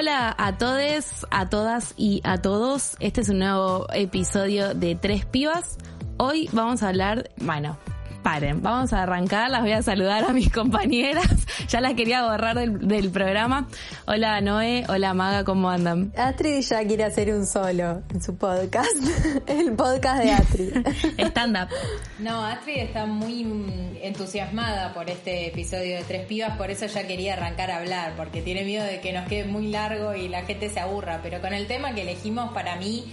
Hola a todos, a todas y a todos. Este es un nuevo episodio de Tres Pibas. Hoy vamos a hablar, bueno, paren, vamos a arrancar, las voy a saludar a mis compañeras, ya las quería borrar del, programa. Hola Noé, hola Maga, ¿cómo andan? Astrid ya quiere hacer un solo en su podcast, el podcast de Astrid. Stand up. No, Astrid está muy entusiasmada por este episodio de Tres Pibas, por eso ya quería arrancar a hablar, porque tiene miedo de que nos quede muy largo y la gente se aburra, pero con el tema que elegimos para mí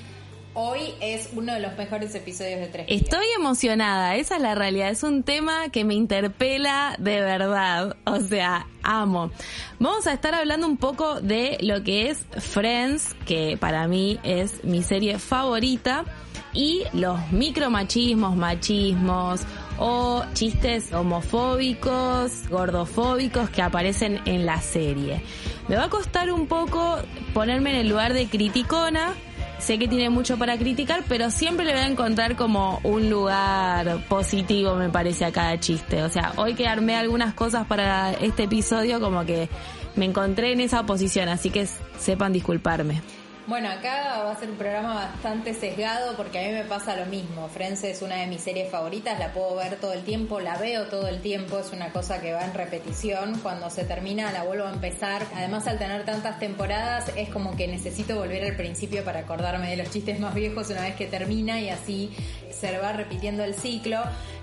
Hoy es uno de los mejores episodios de Tres Estoy emocionada, esa es la realidad. Es un tema que me interpela de verdad. O sea, amo. Vamos a estar hablando un poco de lo que es Friends, que para mí es mi serie favorita, y los micromachismos, machismos o chistes homofóbicos, gordofóbicos que aparecen en la serie. Me va a costar un poco ponerme en el lugar de criticona, sé que tiene mucho para criticar, pero siempre le voy a encontrar como un lugar positivo, me parece, a cada chiste. O sea, hoy que armé algunas cosas para este episodio, como que me encontré en esa posición, así que sepan disculparme. Bueno, acá va a ser un programa bastante sesgado porque a mí me pasa lo mismo. Friends es una de mis series favoritas, la puedo ver todo el tiempo, la veo todo el tiempo, es una cosa que va en repetición. Cuando se termina la vuelvo a empezar. Además, al tener tantas temporadas, es como que necesito volver al principio para acordarme de los chistes más viejos una vez que termina y así se va repitiendo el ciclo.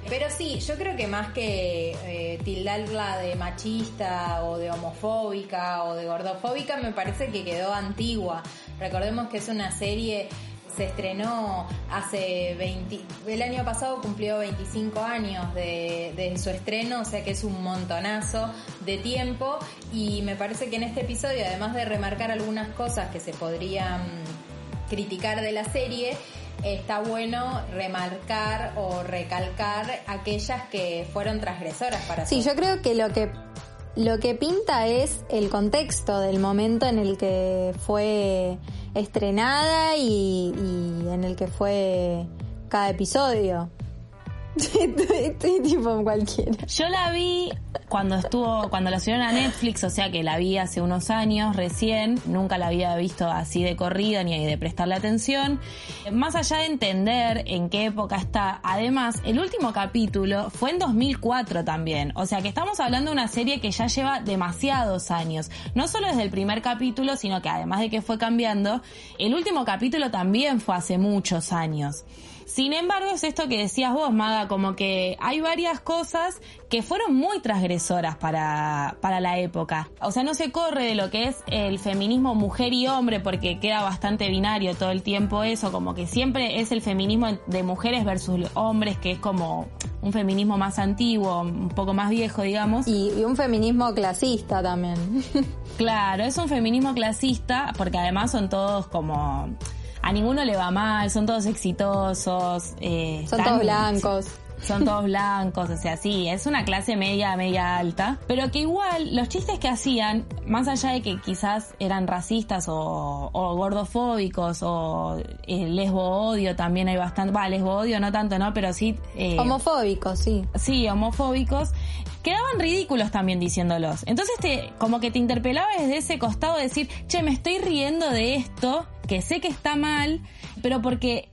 Pero sí, yo creo que más que eh, tildarla de machista o de homofóbica o de gordofóbica, me parece que quedó antigua. Recordemos que es una serie se estrenó hace 20, el año pasado cumplió 25 años de, su estreno, o sea que es un montonazo de tiempo y me parece que en este episodio, además de remarcar algunas cosas que se podrían criticar de la serie, está bueno remarcar o recalcar aquellas que fueron transgresoras para Sí, yo creo que lo que lo que pinta es el contexto del momento en el que fue estrenada y, en el que fue cada episodio. Estoy, tipo cualquiera. Yo la vi cuando estuvo, cuando la subieron a Netflix, o sea que la vi hace unos años recién, nunca la había visto así de corrida ni de prestarle atención. Más allá de entender en qué época está, además, el último capítulo fue en 2004 también, o sea que estamos hablando de una serie que ya lleva demasiados años, no solo desde el primer capítulo, sino que además de que fue cambiando, el último capítulo también fue hace muchos años. Sin embargo, es esto que decías vos, Maga, como que hay varias cosas que fueron muy transgresoras para, para la época. O sea, no se corre de lo que es el feminismo mujer y hombre porque queda bastante binario todo el tiempo eso, como que siempre es el feminismo de mujeres versus hombres, que es como un feminismo más antiguo, un poco más viejo, digamos. Y, y un feminismo clasista también. claro, es un feminismo clasista porque además son todos como a ninguno le va mal, son todos exitosos. Eh, son todos blancos. Son todos blancos, o sea, sí, es una clase media, media alta, pero que igual los chistes que hacían, más allá de que quizás eran racistas o, gordofóbicos o eh, lesbo odio, también hay bastante, va, lesbo odio no tanto, ¿no? Pero sí... Eh, homofóbicos, sí. Sí, homofóbicos quedaban ridículos también diciéndolos. Entonces te, como que te interpelaba desde ese costado decir, che, me estoy riendo de esto, que sé que está mal, pero porque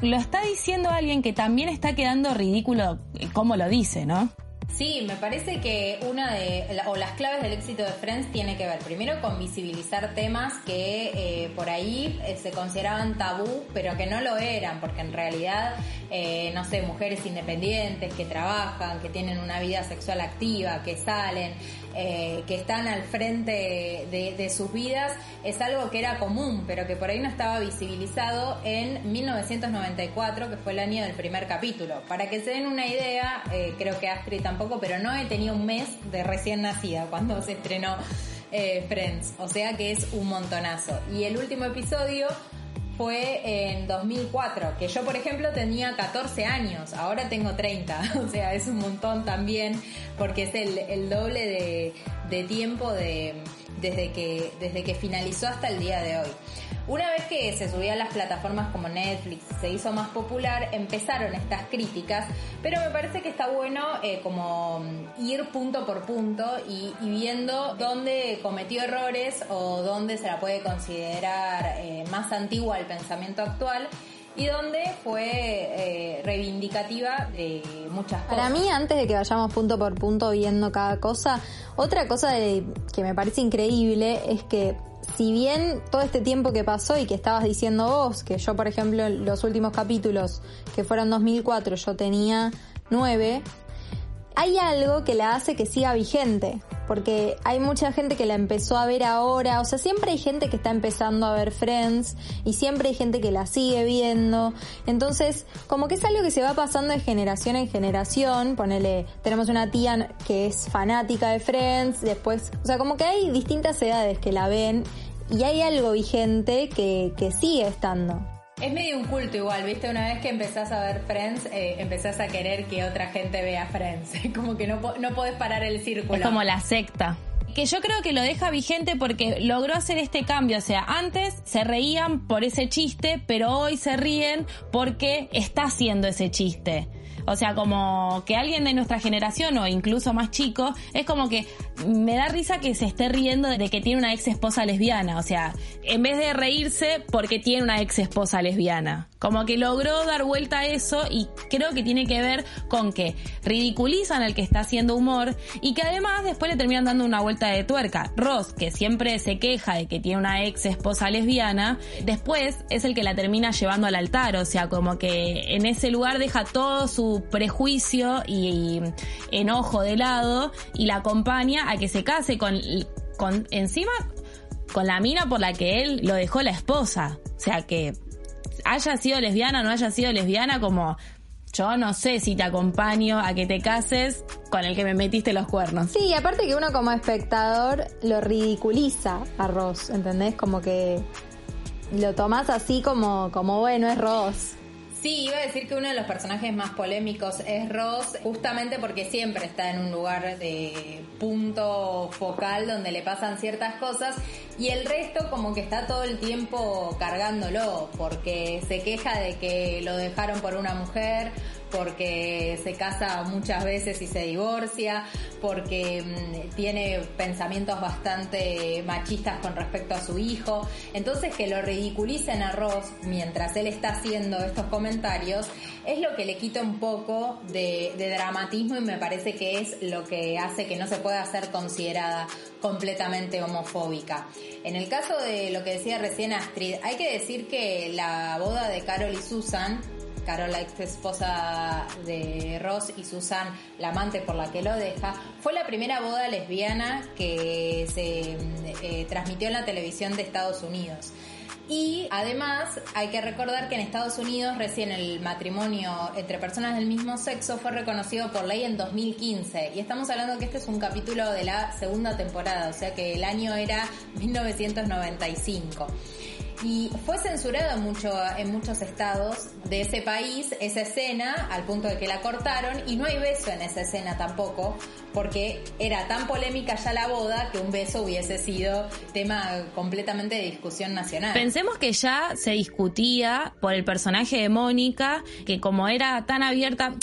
lo está diciendo alguien que también está quedando ridículo como lo dice, ¿no? Sí, me parece que una de, o las claves del éxito de Friends tiene que ver primero con visibilizar temas que eh, por ahí eh, se consideraban tabú, pero que no lo eran, porque en realidad, eh, no sé, mujeres independientes que trabajan, que tienen una vida sexual activa, que salen, que están al frente de, de, sus vidas, es algo que era común, pero que por ahí no estaba visibilizado en 1994, que fue el año del primer capítulo. Para que se den una idea, creo que Astrid tampoco pero no he tenido un mes de recién nacida cuando se estrenó eh, Friends. O sea que es un montonazo. Y el último episodio fue en 2004, que yo por ejemplo tenía 14 años, ahora tengo 30, o sea, es un montón también, porque es el, doble de tiempo de, desde, que, desde que finalizó hasta el día de hoy. Una vez que se subió a las plataformas como Netflix, se hizo más popular, empezaron estas críticas, pero me parece que está bueno eh, como ir punto por punto y, viendo dónde cometió errores o dónde se la puede considerar eh, más antigua al pensamiento actual y dónde fue eh, reivindicativa de muchas cosas. Para mí, antes de que vayamos punto por punto viendo cada cosa, otra cosa que me parece increíble es que si bien todo este tiempo que pasó y que estabas diciendo vos, que yo por ejemplo los últimos capítulos que fueron 2004 yo tenía 9, hay algo que la hace que siga vigente porque hay mucha gente que la empezó a ver ahora, o sea, siempre hay gente que está empezando a ver Friends y siempre hay gente que la sigue viendo, entonces como que es algo que se va pasando de generación en generación, ponele, tenemos una tía que es fanática de Friends, después, o sea, como que hay distintas edades que la ven y hay algo vigente que, que sigue estando. Es medio un culto igual, ¿viste? Una vez que empezás a ver Friends, eh, empezás a querer que otra gente vea Friends. Como que no, no podés parar el círculo. Es como la secta que yo creo que lo deja vigente porque logró hacer este cambio. O sea, antes se reían por ese chiste, pero hoy se ríen porque está haciendo ese chiste. O sea, como que alguien de nuestra generación o incluso más chico, es como que me da risa que se esté riendo de que tiene una ex esposa lesbiana. O sea, en vez de reírse porque tiene una ex esposa lesbiana. Como que logró dar vuelta a eso y creo que tiene que ver con que ridiculizan al que está haciendo humor y que además después le terminan dando una vuelta de tuerca. Ross, que siempre se queja de que tiene una ex esposa lesbiana, después es el que la termina llevando al altar. O sea, como que en ese lugar deja todo su prejuicio y, enojo de lado y la acompaña a que se case con, con encima con la mina por la que él lo dejó la esposa. O sea que haya sido lesbiana o no haya sido lesbiana, como yo no sé si te acompaño a que te cases con el que me metiste los cuernos. Sí, aparte que uno como espectador lo ridiculiza a Ross, ¿entendés? Como que lo tomás así como, como bueno, es Ross. Sí, iba a decir que uno de los personajes más polémicos es Ross, justamente porque siempre está en un lugar de punto focal donde le pasan ciertas cosas y el resto como que está todo el tiempo cargándolo porque se queja de que lo dejaron por una mujer porque se casa muchas veces y se divorcia, porque mm, tiene pensamientos bastante machistas con respecto a su hijo. Entonces que lo ridiculicen a Ross mientras él está haciendo estos comentarios es lo que le quita un poco de, de dramatismo y me parece que es lo que hace que no se pueda ser considerada completamente homofóbica. En el caso de lo que decía recién Astrid, hay que decir que la boda de Carol y Susan Carol, la ex esposa de Ross, y Susan, la amante por la que lo deja, fue la primera boda lesbiana que se eh, transmitió en la televisión de Estados Unidos. Y además hay que recordar que en Estados Unidos recién el matrimonio entre personas del mismo sexo fue reconocido por ley en 2015. Y estamos hablando que este es un capítulo de la segunda temporada, o sea que el año era 1995 y fue censurado en, mucho, en muchos estados de ese país esa escena al punto de que la cortaron y no hay beso en esa escena tampoco porque era tan polémica ya la boda que un beso hubiese sido tema completamente de discusión nacional. Pensemos que ya se discutía por el personaje de Mónica que como era tan abierta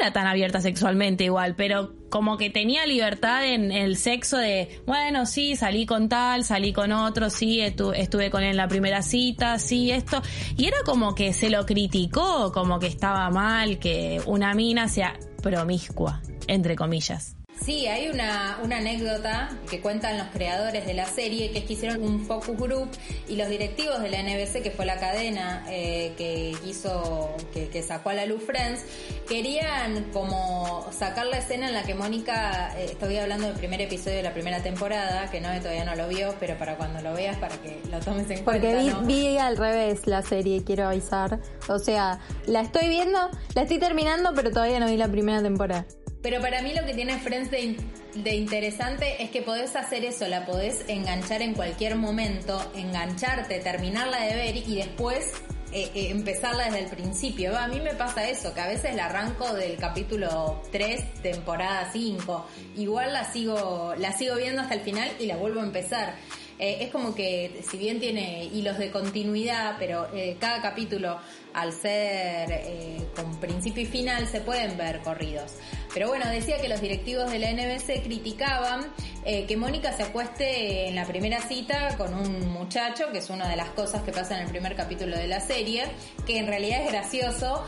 era tan abierta sexualmente igual, pero como que tenía libertad en el sexo de, bueno, sí, salí con tal, salí con otro, sí, estuve con él en la primera cita, sí, esto. Y era como que se lo criticó, como que estaba mal que una mina sea promiscua, entre comillas. Sí, hay una, una, anécdota que cuentan los creadores de la serie, que es que hicieron un focus group y los directivos de la NBC, que fue la cadena eh, que hizo, que, sacó a la luz Friends, querían como sacar la escena en la que Mónica, eh, estoy hablando del primer episodio de la primera temporada, que no todavía no lo vio, pero para cuando lo veas, para que lo tomes en cuenta. Porque vi, vi al revés la serie, quiero avisar. O sea, la estoy viendo, la estoy terminando, pero todavía no vi la primera temporada. Pero para mí lo que tiene Friends de, interesante es que podés hacer eso, la podés enganchar en cualquier momento, engancharte, terminarla de ver y después eh, eh, empezarla desde el principio. A mí me pasa eso, que a veces la arranco del capítulo 3, temporada 5. Igual la sigo, la sigo viendo hasta el final y la vuelvo a empezar. Eh, es como que, si bien tiene hilos de continuidad, pero eh, cada capítulo, al ser eh, con principio y final, se pueden ver corridos. Pero bueno, decía que los directivos de la NBC criticaban que Mónica se acueste en la primera cita con un muchacho, que es una de las cosas que pasa en el primer capítulo de la serie, que en realidad es gracioso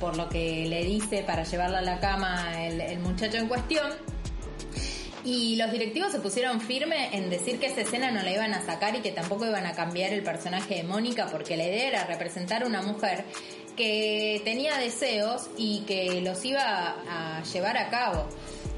por lo que le dice para llevarla a la cama el muchacho en cuestión y los directivos se pusieron firme en decir que esa escena no la iban a sacar y que tampoco iban a cambiar el personaje de Mónica porque la idea era representar a una mujer que tenía deseos y que los iba a llevar a cabo.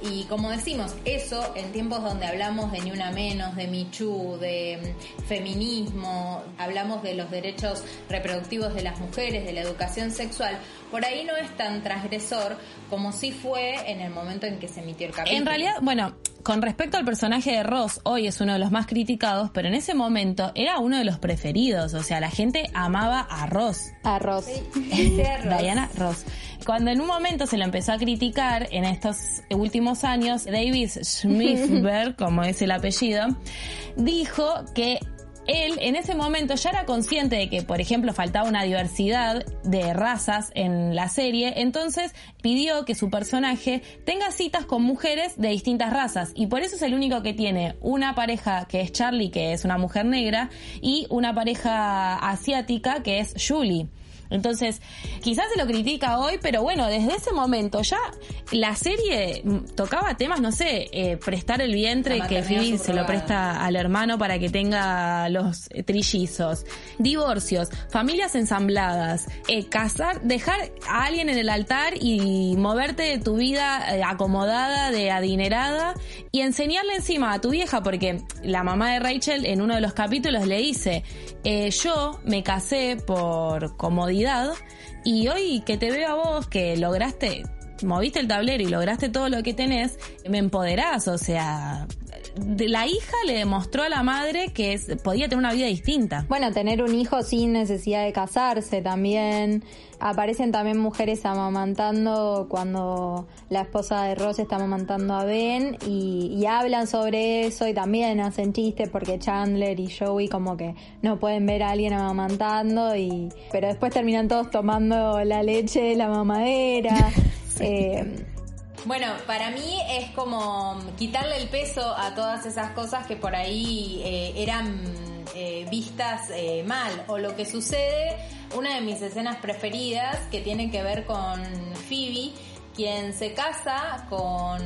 Y como decimos, eso en tiempos donde hablamos de ni una menos, de Michu, de mm, feminismo, hablamos de los derechos reproductivos de las mujeres, de la educación sexual, por ahí no es tan transgresor como si fue en el momento en que se emitió el capítulo. En realidad, bueno, con respecto al personaje de Ross, hoy es uno de los más criticados, pero en ese momento era uno de los preferidos. O sea, la gente amaba a Ross. A Ross. Diana Ross. Cuando en un momento se lo empezó a criticar en estos últimos años, Davis Smithberg, como es el apellido, dijo que él en ese momento ya era consciente de que, por ejemplo, faltaba una diversidad de razas en la serie, entonces pidió que su personaje tenga citas con mujeres de distintas razas y por eso es el único que tiene una pareja que es Charlie, que es una mujer negra, y una pareja asiática que es Julie. Entonces, quizás se lo critica hoy, pero bueno, desde ese momento ya la serie tocaba temas, no sé, eh, prestar el vientre que Phoebe se lo presta al hermano para que tenga los trillizos, divorcios, familias ensambladas, eh, casar, dejar a alguien en el altar y moverte de tu vida eh, acomodada, de adinerada y enseñarle encima a tu vieja, porque la mamá de Rachel en uno de los capítulos le dice, yo me casé por comodidad y hoy que te veo a vos que lograste, moviste el tablero y lograste todo lo que tenés, me empoderás, o sea, la hija le demostró a la madre que podía tener una vida distinta. Bueno, tener un hijo sin necesidad de casarse también. Aparecen también mujeres amamantando cuando la esposa de Ross está amamantando a Ben y, hablan sobre eso y también hacen chistes porque Chandler y Joey como que no pueden ver a alguien amamantando y pero después terminan todos tomando la leche de la mamadera. eh, bueno, para mí es como quitarle el peso a todas esas cosas que por ahí eh, eran eh, vistas eh, mal. O lo que sucede, una de mis escenas preferidas que tiene que ver con Phoebe, quien se casa con,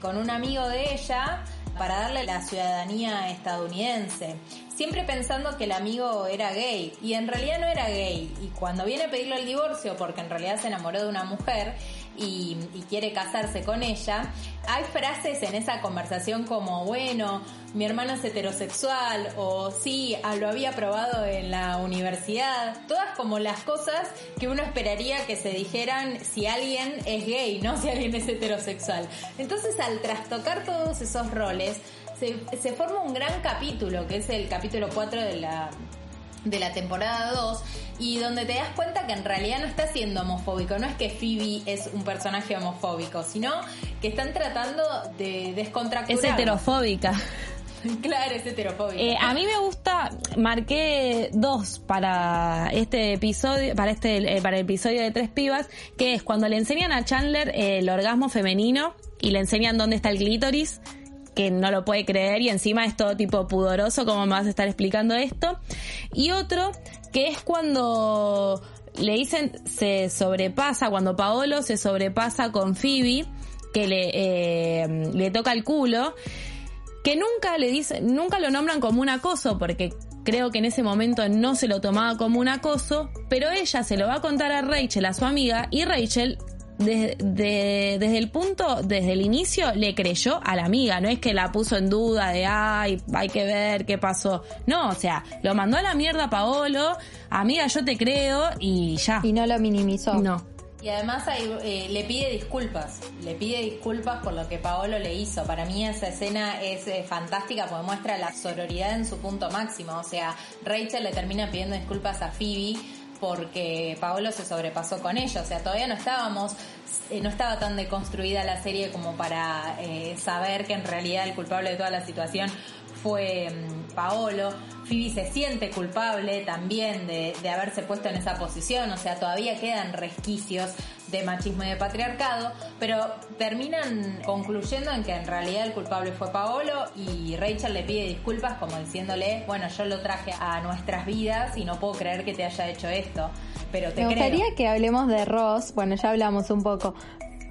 con un amigo de ella para darle la ciudadanía estadounidense. Siempre pensando que el amigo era gay y en realidad no era gay. Y cuando viene a pedirle el divorcio porque en realidad se enamoró de una mujer, y, quiere casarse con ella, hay frases en esa conversación como, bueno, mi hermano es heterosexual o sí, ah, lo había probado en la universidad, todas como las cosas que uno esperaría que se dijeran si alguien es gay, no si alguien es heterosexual. Entonces al trastocar todos esos roles, se, se forma un gran capítulo, que es el capítulo 4 de la de la temporada 2 y donde te das cuenta que en realidad no está siendo homofóbico, no es que Phoebe es un personaje homofóbico, sino que están tratando de descontracturar. Es heterofóbica. Claro, es heterofóbica. Eh, a mí me gusta, marqué dos para este episodio, para este, eh, para el episodio de Tres Pibas, que es cuando le enseñan a Chandler el orgasmo femenino y le enseñan dónde está el clítoris que no lo puede creer y encima es todo tipo pudoroso, como me vas a estar explicando esto. Y otro que es cuando le dicen se sobrepasa, cuando Paolo se sobrepasa con Phoebe, que le, eh, le toca el culo, que nunca le dicen, nunca lo nombran como un acoso, porque creo que en ese momento no se lo tomaba como un acoso, pero ella se lo va a contar a Rachel, a su amiga, y Rachel desde el punto, desde el inicio, le creyó a la amiga. No es que la puso en duda de, ay, hay que ver qué pasó. No, o sea, lo mandó a la mierda Paolo. Amiga, yo te creo y ya. Y no lo minimizó. No. Y además eh, le pide disculpas, le pide disculpas por lo que Paolo le hizo. Para mí esa escena es eh, fantástica porque muestra la sororidad en su punto máximo. O sea, Rachel le termina pidiendo disculpas a Phoebe porque Paolo se sobrepasó con ella. O sea, todavía no estábamos, eh, no estaba tan deconstruida la serie como para saber que en realidad el culpable de toda la situación fue mm, Paolo. Phoebe se siente culpable también de, de, haberse puesto en esa posición, o sea, todavía quedan resquicios de machismo y de patriarcado, pero terminan concluyendo en que en realidad el culpable fue Paolo y Rachel le pide disculpas como diciéndole, bueno, yo lo traje a nuestras vidas y no puedo creer que te haya hecho esto, pero te Me gustaría que hablemos de Ross, bueno, ya hablamos un poco,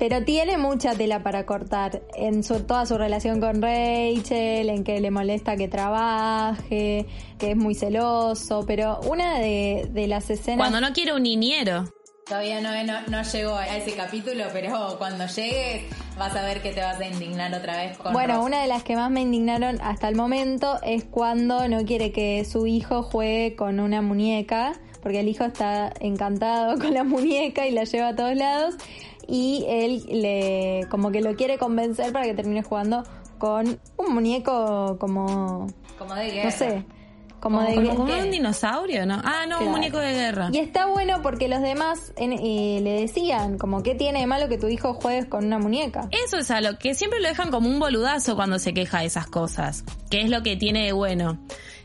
pero tiene mucha tela para cortar en su, toda su relación con Rachel, en que le molesta que trabaje, que es muy celoso, pero una de, las escenas... Cuando no quiere un niñero. Todavía no, no, no, llegó a ese capítulo, pero cuando llegue vas a ver que te vas a indignar otra vez con Bueno, una de las que más me indignaron hasta el momento es cuando no quiere que su hijo juegue con una muñeca, porque el hijo está encantado con la muñeca y la lleva a todos lados y él le como que lo quiere convencer para que termine jugando con un muñeco como como de guerra. No sé. Como, de como, un dinosaurio, ¿no? Ah, no, un muñeco de guerra. Y está bueno porque los demás eh, le decían, como, ¿qué tiene de malo que tu hijo juegues con una muñeca? Eso es algo que siempre lo dejan como un boludazo cuando se queja de esas cosas. Que es lo que tiene de bueno.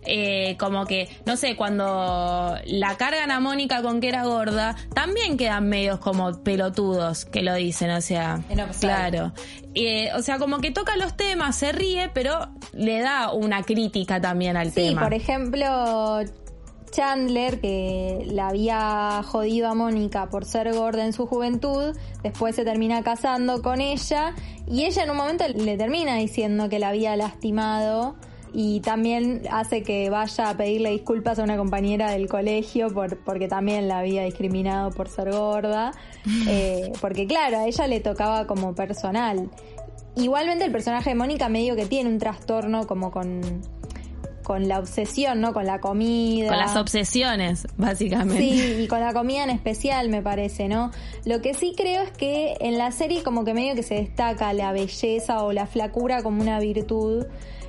Eh, como que, no sé, cuando la cargan a Mónica con que era gorda, también quedan medios como pelotudos que lo dicen, o sea, claro. Eh, o sea, como que toca los temas, se ríe, pero le da una crítica también al tema. Sí, por ejemplo, Chandler, que la había jodido a Mónica por ser gorda en su juventud, después se termina casando con ella y ella en un momento le termina diciendo que la había lastimado y también hace que vaya a pedirle disculpas a una compañera del colegio por, porque también la había discriminado por ser gorda, eh, porque claro, a ella le tocaba como personal. Igualmente el personaje de Mónica medio que tiene un trastorno como con con la obsesión, ¿no? Con la comida. Con las obsesiones, básicamente. Sí, y con la comida en especial, me parece, ¿no? Lo que sí creo es que en la serie como que medio que se destaca la belleza o la flacura como una virtud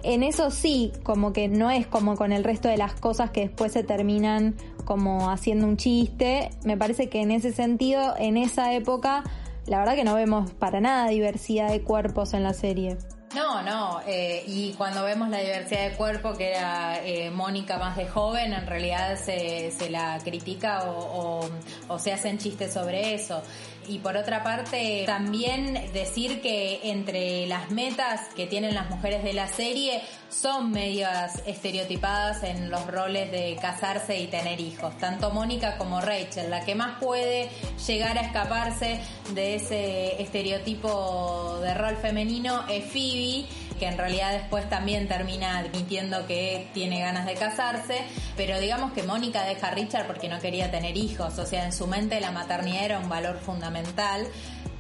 en eso sí, como que no es como con el resto de las cosas que después se terminan como haciendo un chiste. Me parece que en ese sentido, en esa época, la verdad que no vemos para nada diversidad de cuerpos en la serie. No, no, eh, y cuando vemos la diversidad de cuerpo, que era eh, Mónica más de joven, en realidad se, se la critica o, o, o se hacen chistes sobre eso. Y por otra parte, también decir que entre las metas que tienen las mujeres de la serie son medias estereotipadas en los roles de casarse y tener hijos. Tanto Mónica como Rachel. La que más puede llegar a escaparse de ese estereotipo de rol femenino es Phoebe que en realidad después también termina admitiendo que tiene ganas de casarse, pero digamos que Mónica deja a Richard porque no quería tener hijos, o sea, en su mente la maternidad era un valor fundamental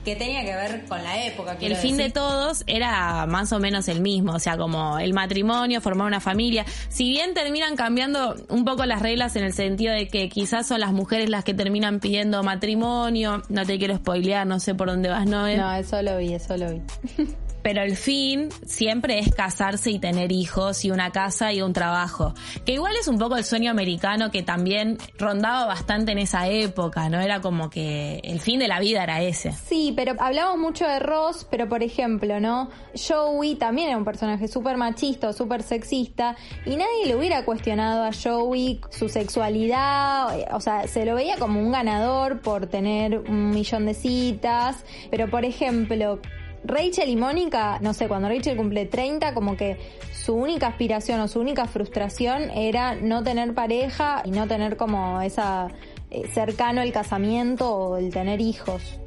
que tenía que ver con la época. El fin de todos era más o menos el mismo, o sea, como el matrimonio, formar una familia. Si bien terminan cambiando un poco las reglas en el sentido de que quizás son las mujeres las que terminan pidiendo matrimonio, no te quiero spoilear, no sé por dónde vas, Noé. No, eso lo vi, eso lo vi. pero el fin siempre es casarse y tener hijos y una casa y un trabajo. Que igual es un poco el sueño americano que también rondaba bastante en esa época, ¿no? Era como que el fin de la vida era ese. Sí, pero hablamos mucho de Ross, pero por ejemplo, ¿no? Joey también era un personaje súper machista súper sexista y nadie le hubiera cuestionado a Joey su sexualidad, o sea, se lo veía como un ganador por tener un millón de citas, pero por ejemplo, Rachel y Mónica, no sé, cuando Rachel cumple 30, como que su única aspiración o su única frustración era no tener pareja y no tener como esa eh, cercano el casamiento o el tener hijos.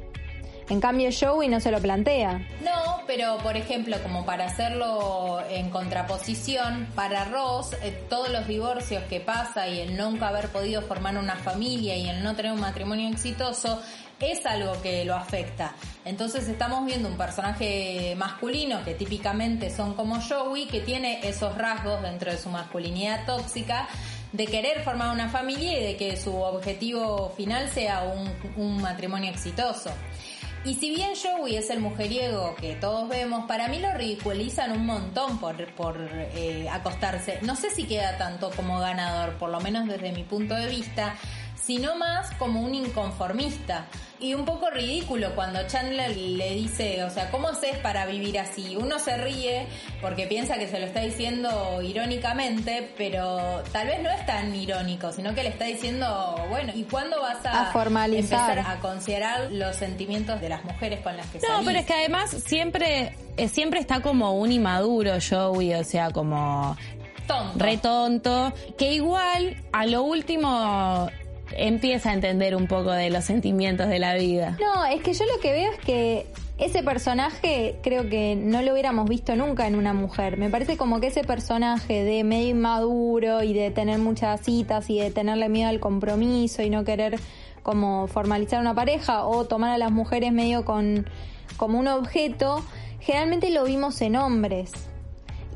En cambio Joey no se lo plantea. No, pero por ejemplo, como para hacerlo en contraposición, para Ross, eh, todos los divorcios que pasa y el nunca haber podido formar una familia y el no tener un matrimonio exitoso, es algo que lo afecta. Entonces estamos viendo un personaje masculino que típicamente son como Joey, que tiene esos rasgos dentro de su masculinidad tóxica de querer formar una familia y de que su objetivo final sea un, un matrimonio exitoso. Y si bien Joey es el mujeriego que todos vemos, para mí lo ridiculizan un montón por, por eh, acostarse. No sé si queda tanto como ganador, por lo menos desde mi punto de vista, sino más como un inconformista. Y un poco ridículo cuando Chandler le dice, o sea, ¿cómo haces para vivir así? Uno se ríe porque piensa que se lo está diciendo irónicamente, pero tal vez no es tan irónico, sino que le está diciendo, bueno, ¿y cuándo vas a, formalizar. empezar a considerar los sentimientos de las mujeres con las que No, salís? pero es que además siempre, eh, siempre está como un inmaduro Joey, o sea, como Tonto. re tonto, que igual a lo último empieza a entender un poco de los sentimientos de la vida. No, es que yo lo que veo es que ese personaje creo que no lo hubiéramos visto nunca en una mujer. Me parece como que ese personaje de medio inmaduro y de tener muchas citas y de tenerle miedo al compromiso y no querer como formalizar una pareja o tomar a las mujeres medio con como un objeto, generalmente lo vimos en hombres.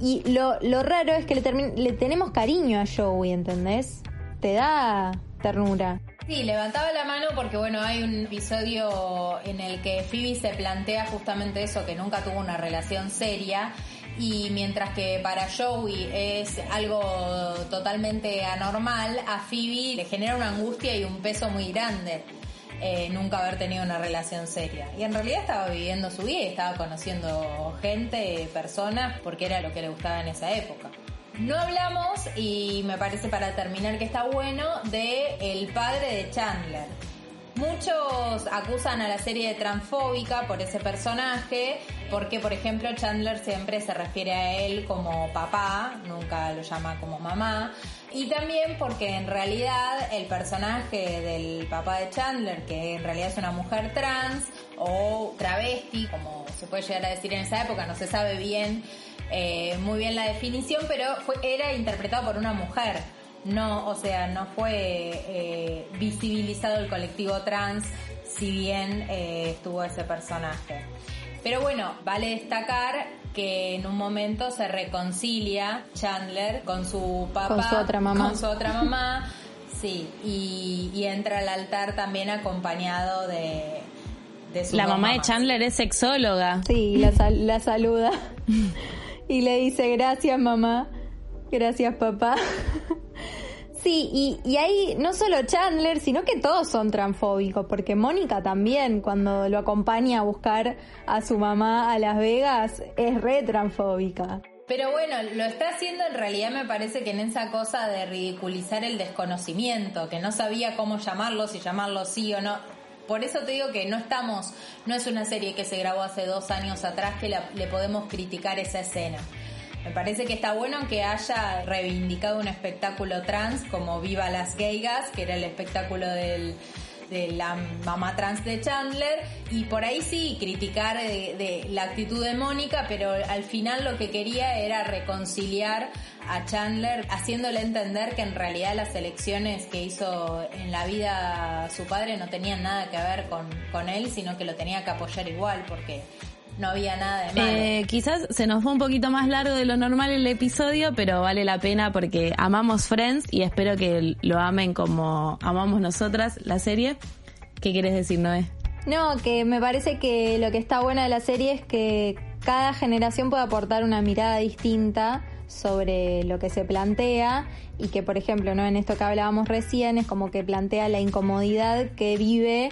Y lo, lo raro es que le, le tenemos cariño a Joey, ¿entendés? Te da ternura. Sí, levantaba la mano porque bueno, hay un episodio en el que Phoebe se plantea justamente eso, que nunca tuvo una relación seria. Y mientras que para Joey es algo totalmente anormal, a Phoebe le genera una angustia y un peso muy grande eh, nunca haber tenido una relación seria. Y en realidad estaba viviendo su vida y estaba conociendo gente, personas, porque era lo que le gustaba en esa época. No hablamos, y me parece para terminar que está bueno, de el padre de Chandler. Muchos acusan a la serie de transfóbica por ese personaje, porque por ejemplo Chandler siempre se refiere a él como papá, nunca lo llama como mamá, y también porque en realidad el personaje del papá de Chandler, que en realidad es una mujer trans o travesti, como se puede llegar a decir en esa época, no se sabe bien eh, muy bien la definición, pero fue, era interpretado por una mujer. No, o sea, no fue eh, visibilizado el colectivo trans, si bien eh, estuvo ese personaje. Pero bueno, vale destacar que en un momento se reconcilia Chandler con su papá, Con su otra mamá. con su otra mamá, sí, y, y entra al altar también acompañado de, de su La mamá de Chandler es sexóloga. Sí, la, sal- la saluda y le dice gracias mamá, gracias papá. Sí, y, y ahí no solo Chandler, sino que todos son transfóbicos, porque Mónica también, cuando lo acompaña a buscar a su mamá a Las Vegas, es re transfóbica. Pero bueno, lo está haciendo en realidad me parece que en esa cosa de ridiculizar el desconocimiento, que no sabía cómo llamarlo, si llamarlo sí o no. Por eso te digo que no estamos, no es una serie que se grabó hace dos años atrás que la- le podemos criticar esa escena. Me parece que está bueno que haya reivindicado un espectáculo trans como Viva las Gaygas, que era el espectáculo del, de la mamá trans de Chandler y por ahí sí criticar de, de la actitud de Mónica, pero al final lo que quería era reconciliar a Chandler haciéndole entender que en realidad las elecciones que hizo en la vida su padre no tenían nada que ver con, con él, sino que lo tenía que apoyar igual porque no había nada de malo. Eh, quizás se nos fue un poquito más largo de lo normal el episodio, pero vale la pena porque amamos Friends y espero que lo amen como amamos nosotras la serie. ¿Qué quieres decir, Noé? No, que me parece que lo que está bueno de la serie es que cada generación puede aportar una mirada distinta sobre lo que se plantea y que, por ejemplo, no en esto que hablábamos recién, es como que plantea la incomodidad que vive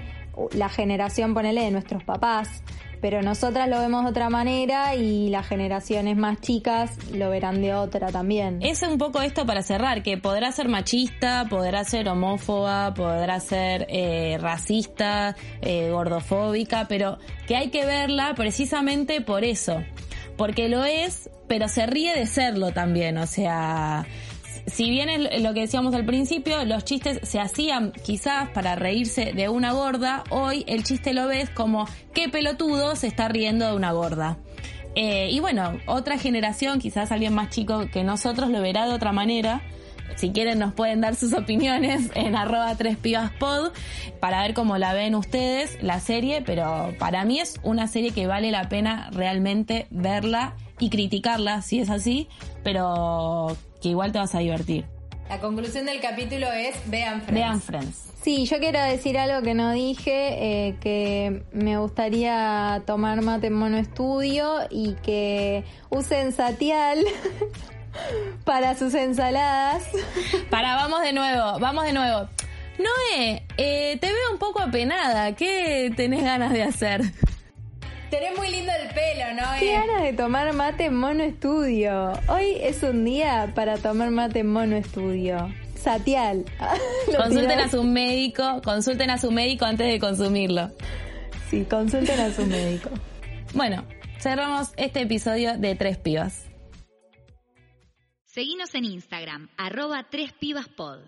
la generación, ponele, de nuestros papás. Pero nosotras lo vemos de otra manera y las generaciones más chicas lo verán de otra también. Es un poco esto para cerrar, que podrá ser machista, podrá ser homófoba, podrá ser eh, racista, eh, gordofóbica, pero que hay que verla precisamente por eso. Porque lo es, pero se ríe de serlo también, o sea... Si bien es lo que decíamos al principio, los chistes se hacían quizás para reírse de una gorda, hoy el chiste lo ves como qué pelotudo se está riendo de una gorda. Eh, y bueno, otra generación, quizás alguien más chico que nosotros, lo verá de otra manera. Si quieren nos pueden dar sus opiniones en arroba tres pibas pod para ver cómo la ven ustedes la serie, pero para mí es una serie que vale la pena realmente verla y criticarla si es así, pero que igual te vas a divertir. La conclusión del capítulo es vean Friends. Vean Friends. Sí, yo quiero decir algo que no dije, eh, que me gustaría tomar mate en mono estudio y que usen satial para sus ensaladas. Para, vamos de nuevo, vamos de nuevo. Noé, eh, te veo un poco apenada. ¿Qué tenés ganas de hacer? Tenés muy lindo el pelo, ¿no? Qué Eh, ganas de tomar mate en mono estudio. Hoy es un día para tomar mate en mono estudio. Satial. Consulten tirás. a su médico, consulten a su médico antes de consumirlo. Sí, consulten a su médico. Bueno, cerramos este episodio de Tres Pibas. Seguinos en Instagram, arroba 3pibaspod.